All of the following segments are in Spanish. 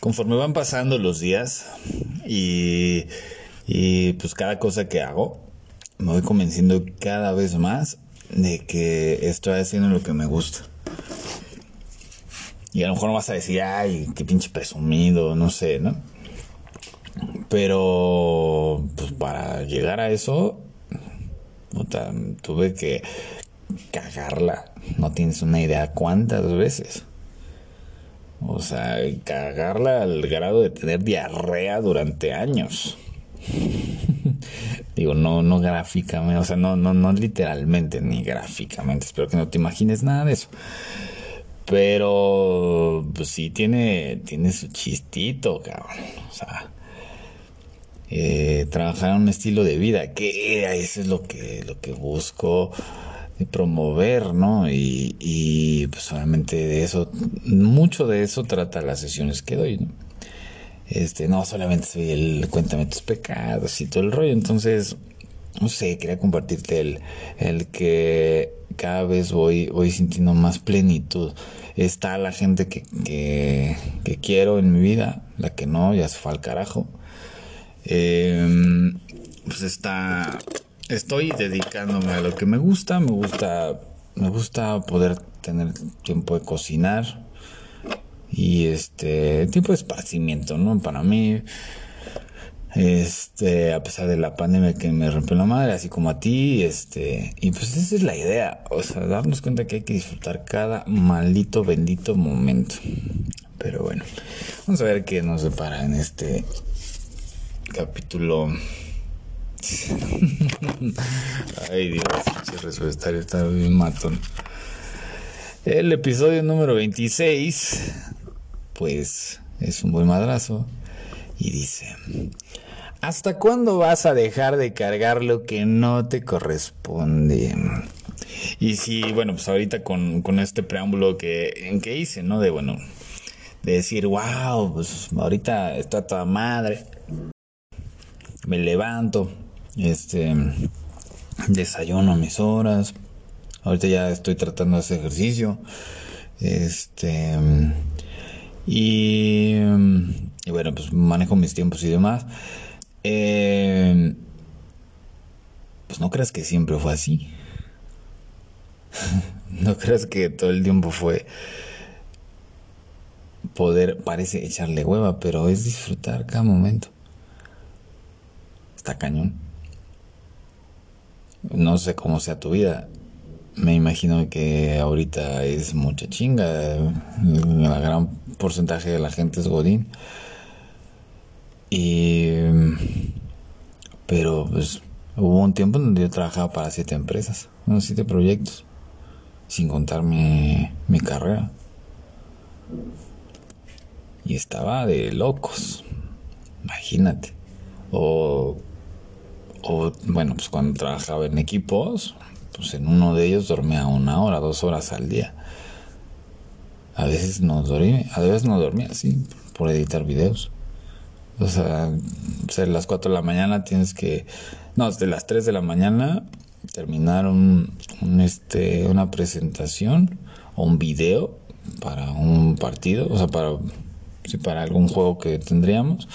conforme van pasando los días y, y pues cada cosa que hago, me voy convenciendo cada vez más de que estoy haciendo lo que me gusta. Y a lo mejor no vas a decir, ay, qué pinche presumido, no sé, ¿no? Pero, pues para llegar a eso, tuve que cagarla. No tienes una idea cuántas veces. O sea, cagarla al grado de tener diarrea durante años. Digo, no, no gráficamente, o sea, no, no, no literalmente ni gráficamente. Espero que no te imagines nada de eso. Pero, pues sí tiene, tiene su chistito, cabrón. O sea, eh, trabajar un estilo de vida, que eso es lo que, lo que busco promover, ¿no? Y, y pues obviamente de eso, mucho de eso trata las sesiones que doy, ¿no? Este, no solamente soy el cuéntame tus pecados y todo el rollo, entonces, no sé, quería compartirte el, el que cada vez voy, voy sintiendo más plenitud. Está la gente que, que, que quiero en mi vida, la que no, ya se fue al carajo. Eh, pues está estoy dedicándome a lo que me gusta, me gusta me gusta poder tener tiempo de cocinar y este tiempo de esparcimiento, ¿no? Para mí este a pesar de la pandemia que me rompió la madre así como a ti este y pues esa es la idea o sea darnos cuenta que hay que disfrutar cada maldito bendito momento pero bueno vamos a ver qué nos depara en este capítulo Ay Dios, resueltario está bien matón. El episodio número 26, pues es un buen madrazo. Y dice, ¿hasta cuándo vas a dejar de cargar lo que no te corresponde? Y si, bueno, pues ahorita con, con este preámbulo que, en que hice, ¿no? De, bueno, de decir, wow, pues ahorita está toda madre. Me levanto, este, desayuno a mis horas. Ahorita ya estoy tratando de hacer ejercicio. Este, y, bueno, pues manejo mis tiempos y demás. Eh, pues no creas que siempre fue así. no creas que todo el tiempo fue poder, parece echarle hueva, pero es disfrutar cada momento. Está cañón. No sé cómo sea tu vida. Me imagino que ahorita es mucha chinga. El gran porcentaje de la gente es Godín. Y. Pero pues hubo un tiempo donde yo trabajaba para siete empresas, unos siete proyectos, sin contar mi, mi carrera. Y estaba de locos. Imagínate. O o bueno, pues cuando trabajaba en equipos, pues en uno de ellos dormía una hora, dos horas al día. A veces no dormía, a veces no dormía, sí, por editar videos. O sea, a las 4 de la mañana tienes que, no, desde las 3 de la mañana terminar un, este, una presentación o un video para un partido, o sea, para, sí, para algún juego que tendríamos.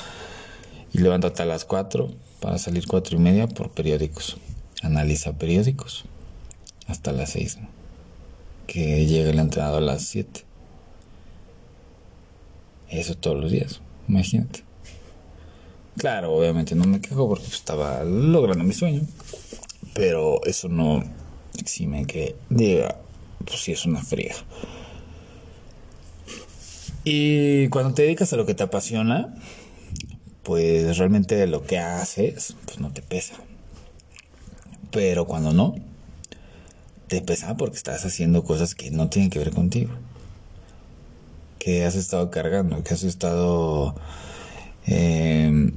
Y levántate a las 4 para salir cuatro y media por periódicos. Analiza periódicos hasta las seis. Que llegue el entrenador a las siete. Eso todos los días, imagínate. Claro, obviamente no me quejo porque estaba logrando mi sueño. Pero eso no exime que diga, pues si es una fría. Y cuando te dedicas a lo que te apasiona, pues realmente lo que haces, pues no te pesa. Pero cuando no, te pesa porque estás haciendo cosas que no tienen que ver contigo. Que has estado cargando, que has estado em,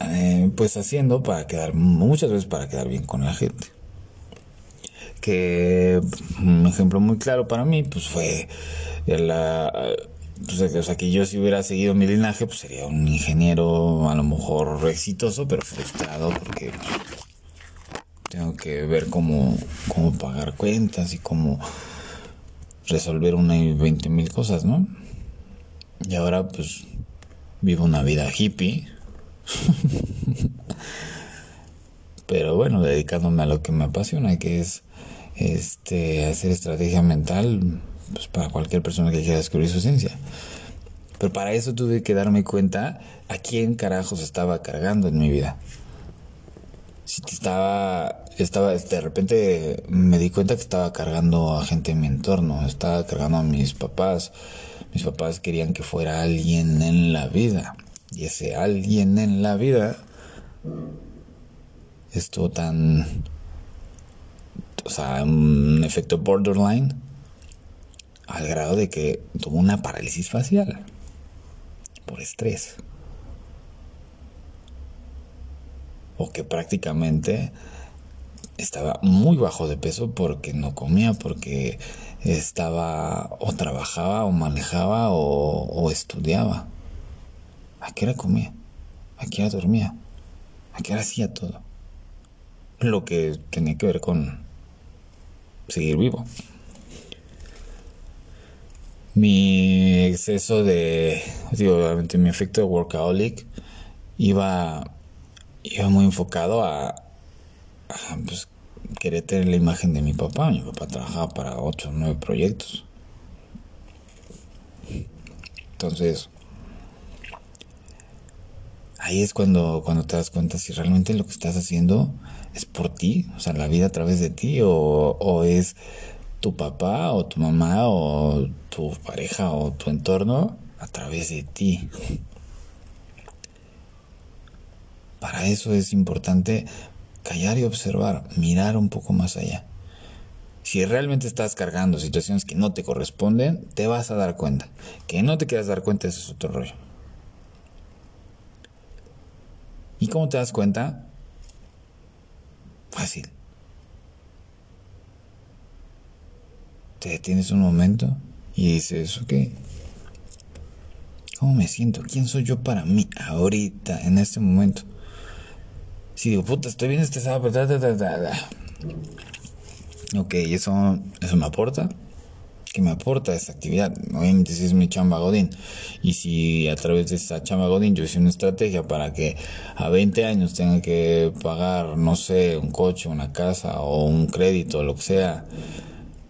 eh, pues haciendo para quedar, muchas veces para quedar bien con la gente. Que un ejemplo muy claro para mí, pues fue la o sea, que yo si hubiera seguido mi linaje, pues sería un ingeniero a lo mejor exitoso, pero frustrado porque tengo que ver cómo, cómo pagar cuentas y cómo resolver una y veinte mil cosas, ¿no? Y ahora, pues, vivo una vida hippie. Pero bueno, dedicándome a lo que me apasiona, que es este hacer estrategia mental pues, para cualquier persona que quiera descubrir su ciencia. Pero para eso tuve que darme cuenta a quién carajos estaba cargando en mi vida. Si estaba, estaba, de repente me di cuenta que estaba cargando a gente en mi entorno, estaba cargando a mis papás. Mis papás querían que fuera alguien en la vida. Y ese alguien en la vida estuvo tan, o sea, un efecto borderline al grado de que tuvo una parálisis facial por estrés. O que prácticamente estaba muy bajo de peso porque no comía, porque estaba o trabajaba o manejaba o, estudiaba. ¿A qué hora comía? ¿A qué hora dormía? ¿A qué hora hacía todo? Lo que tenía que ver con seguir vivo mi exceso de, digo, obviamente mi efecto de workaholic iba, iba muy enfocado a, a pues, querer tener la imagen de mi papá. Mi papá trabajaba para ocho o nueve proyectos. Entonces, ahí es cuando, cuando te das cuenta si realmente lo que estás haciendo es por ti, o sea, la vida a través de ti, o, o es tu papá o tu mamá o tu pareja o tu entorno a través de ti. Para eso es importante callar y observar, mirar un poco más allá. Si realmente estás cargando situaciones que no te corresponden, te vas a dar cuenta. Que no te quieras dar cuenta, eso es otro rollo. ¿Y cómo te das cuenta? Fácil. Te detienes un momento y dices, ok, ¿cómo me siento? ¿Quién soy yo para mí ahorita, en este momento? Si digo, puta, estoy bien estresado, pero da, da, da. Ok, eso, eso me aporta. ¿Qué me aporta esta actividad? Obviamente si es mi chamba Godín. Y si a través de esta chamba Godín yo hice una estrategia para que a 20 años tenga que pagar, no sé, un coche, una casa o un crédito, lo que sea,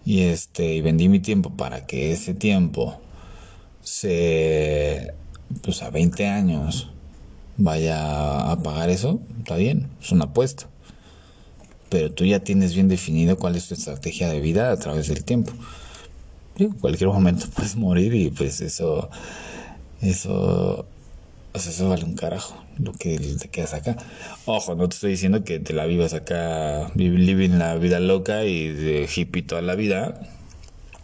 y este y vendí mi tiempo para que ese tiempo se pues a 20 años vaya a pagar eso, está bien, es una apuesta. Pero tú ya tienes bien definido cuál es tu estrategia de vida a través del tiempo. En cualquier momento puedes morir y pues eso eso eso vale un carajo lo que te quedas acá. Ojo, no te estoy diciendo que te la vivas acá, living la vida loca y de hippie toda la vida.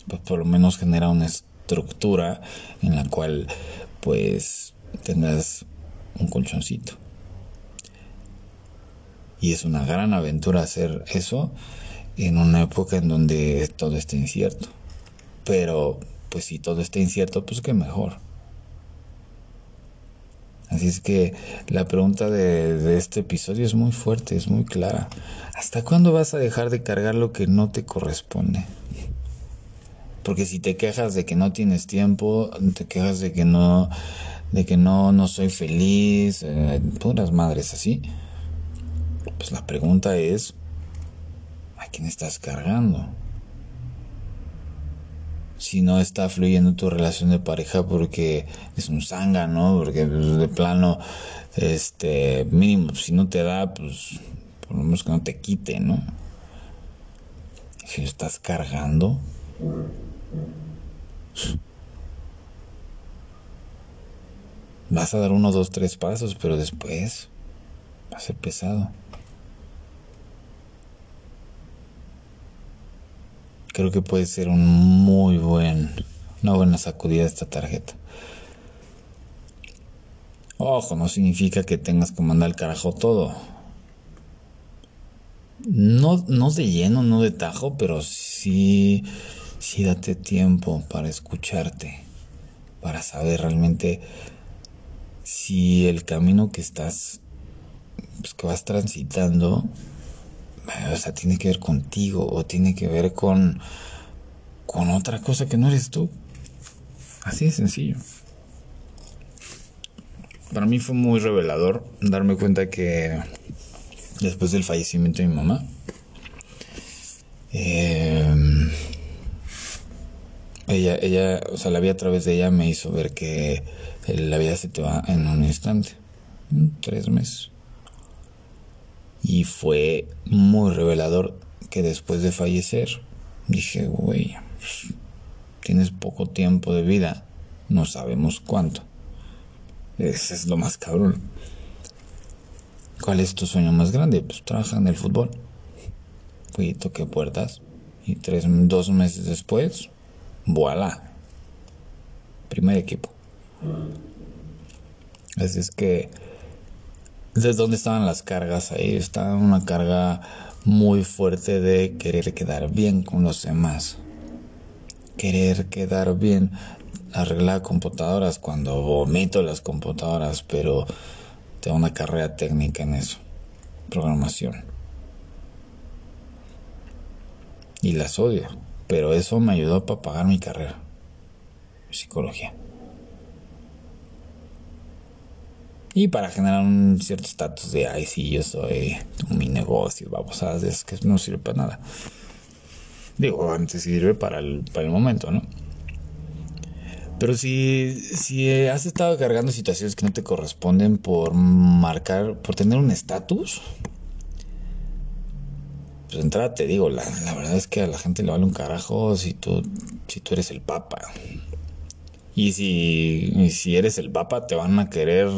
Pues por lo menos genera una estructura en la cual pues tengas un colchoncito. Y es una gran aventura hacer eso en una época en donde todo está incierto. Pero pues si todo está incierto, pues qué mejor. Así es que la pregunta de, este episodio es muy fuerte, es muy clara. ¿Hasta cuándo vas a dejar de cargar lo que no te corresponde? Porque si te quejas de que no tienes tiempo, te quejas de que no, de que no, no soy feliz, eh, puras madres así. Pues la pregunta es, ¿a quién estás cargando? Si no está fluyendo tu relación de pareja porque es un sanga, ¿no? Porque pues, de plano, este, mínimo, si no te da, pues por lo menos que no te quite, ¿no? Si lo estás cargando. Vas a dar uno, dos, tres pasos, pero después va a ser pesado. Creo que puede ser un muy buen, una buena sacudida esta tarjeta. Ojo, no significa que tengas que mandar el carajo todo. No, no de lleno, no de tajo, pero sí, sí date tiempo para escucharte, para saber realmente si el camino que estás, pues, que vas transitando, o sea, tiene que ver contigo o tiene que ver con, con otra cosa que no eres tú. Así de sencillo. para mí fue muy revelador darme cuenta que después del fallecimiento de mi mamá, eh, ella, ella, o sea, la vida a través de ella me hizo ver que la vida se te va en un instante, tres meses. Y fue muy revelador que después de fallecer, dije, güey, pues, tienes poco tiempo de vida, no sabemos cuánto. Ese es lo más cabrón. ¿Cuál es tu sueño más grande? Pues trabajar en el fútbol. Fui, toqué puertas y tres, dos meses después, voilà. Primer equipo. Así es que, ¿desde dónde estaban las cargas ahí? Estaba una carga muy fuerte de querer quedar bien con los demás. Querer quedar bien. Arreglar computadoras cuando vomito las computadoras, pero tengo una carrera técnica en eso. Programación. Y las odio. Pero eso me ayudó para pagar mi carrera. Psicología. Y para generar un cierto estatus de, ay, sí, yo soy mi negocio, vamos a es que no sirve para nada. Digo, antes sirve para el, para el momento, ¿no? Pero si, si has estado cargando situaciones que no te corresponden por marcar, por tener un estatus, pues de te digo, la, la, verdad es que a la gente le vale un carajo si tú, si tú eres el papa. Y si, si eres el papa, te van a querer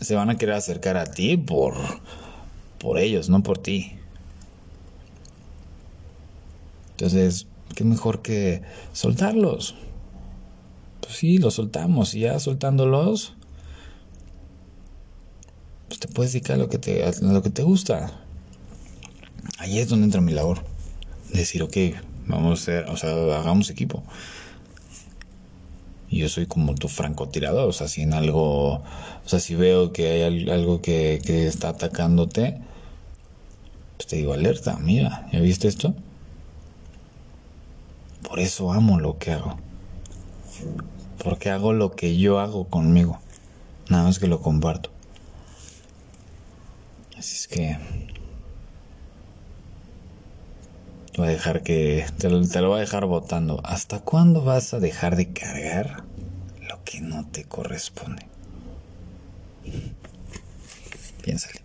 se van a querer acercar a ti por, por ellos, no por ti. Entonces, ¿qué mejor que soltarlos? Pues sí, los soltamos y ya soltándolos, pues te puedes dedicar a lo que te, a lo que te gusta. Ahí es donde entra mi labor. Decir, ok, vamos a hacer, o sea, hagamos equipo. Y yo soy como tu francotirador, o sea, si en algo, o sea, si veo que hay algo que, que está atacándote, pues te digo, alerta, mira, ¿ya viste esto? Por eso amo lo que hago. Porque hago lo que yo hago conmigo. Nada más que lo comparto. Así es que voy a dejar que. Te lo, te voy a dejar votando. ¿Hasta cuándo vas a dejar de cargar lo que no te corresponde? Piénsale.